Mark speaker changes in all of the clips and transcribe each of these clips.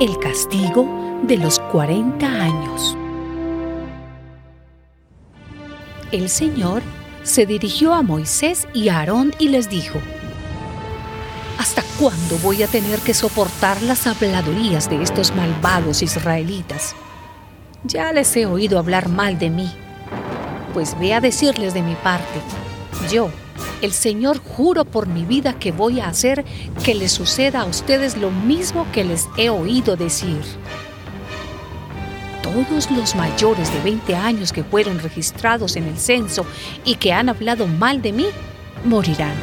Speaker 1: El castigo de los 40 años. El Señor se dirigió a Moisés y a Aarón y les dijo, ¿Hasta cuándo voy a tener que soportar las habladurías de estos malvados israelitas? Ya les he oído hablar mal de mí. Pues ve a decirles de mi parte, yo, el Señor, juro por mi vida que voy a hacer que les suceda a ustedes lo mismo que les he oído decir. Todos los mayores de 20 años que fueron registrados en el censo y que han hablado mal de mí, morirán.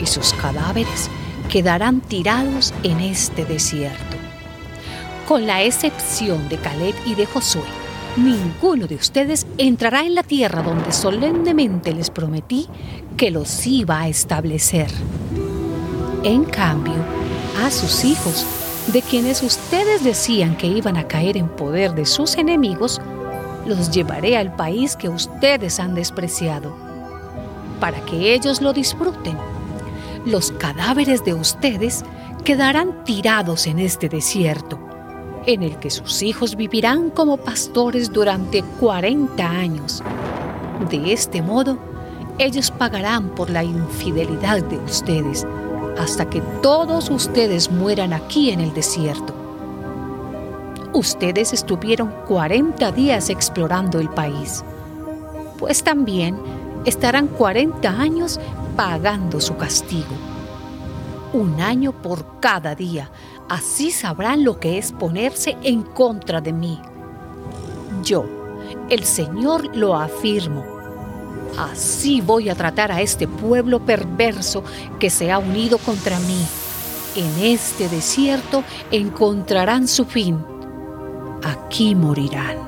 Speaker 1: Y sus cadáveres quedarán tirados en este desierto. Con la excepción de Caleb y de Josué, ninguno de ustedes entrará en la tierra donde solemnemente les prometí que los iba a establecer. En cambio, a sus hijos, de quienes ustedes decían que iban a caer en poder de sus enemigos, los llevaré al país que ustedes han despreciado, para que ellos lo disfruten. Los cadáveres de ustedes quedarán tirados en este desierto en el que sus hijos vivirán como pastores durante 40 años. De este modo, ellos pagarán por la infidelidad de ustedes hasta que todos ustedes mueran aquí en el desierto. Ustedes estuvieron 40 días explorando el país, pues también estarán 40 años pagando su castigo. Un año por cada día Así sabrán lo que es ponerse en contra de mí. Yo, el Señor, lo afirmo. Así voy a tratar a este pueblo perverso que se ha unido contra mí. En este desierto encontrarán su fin. Aquí morirán.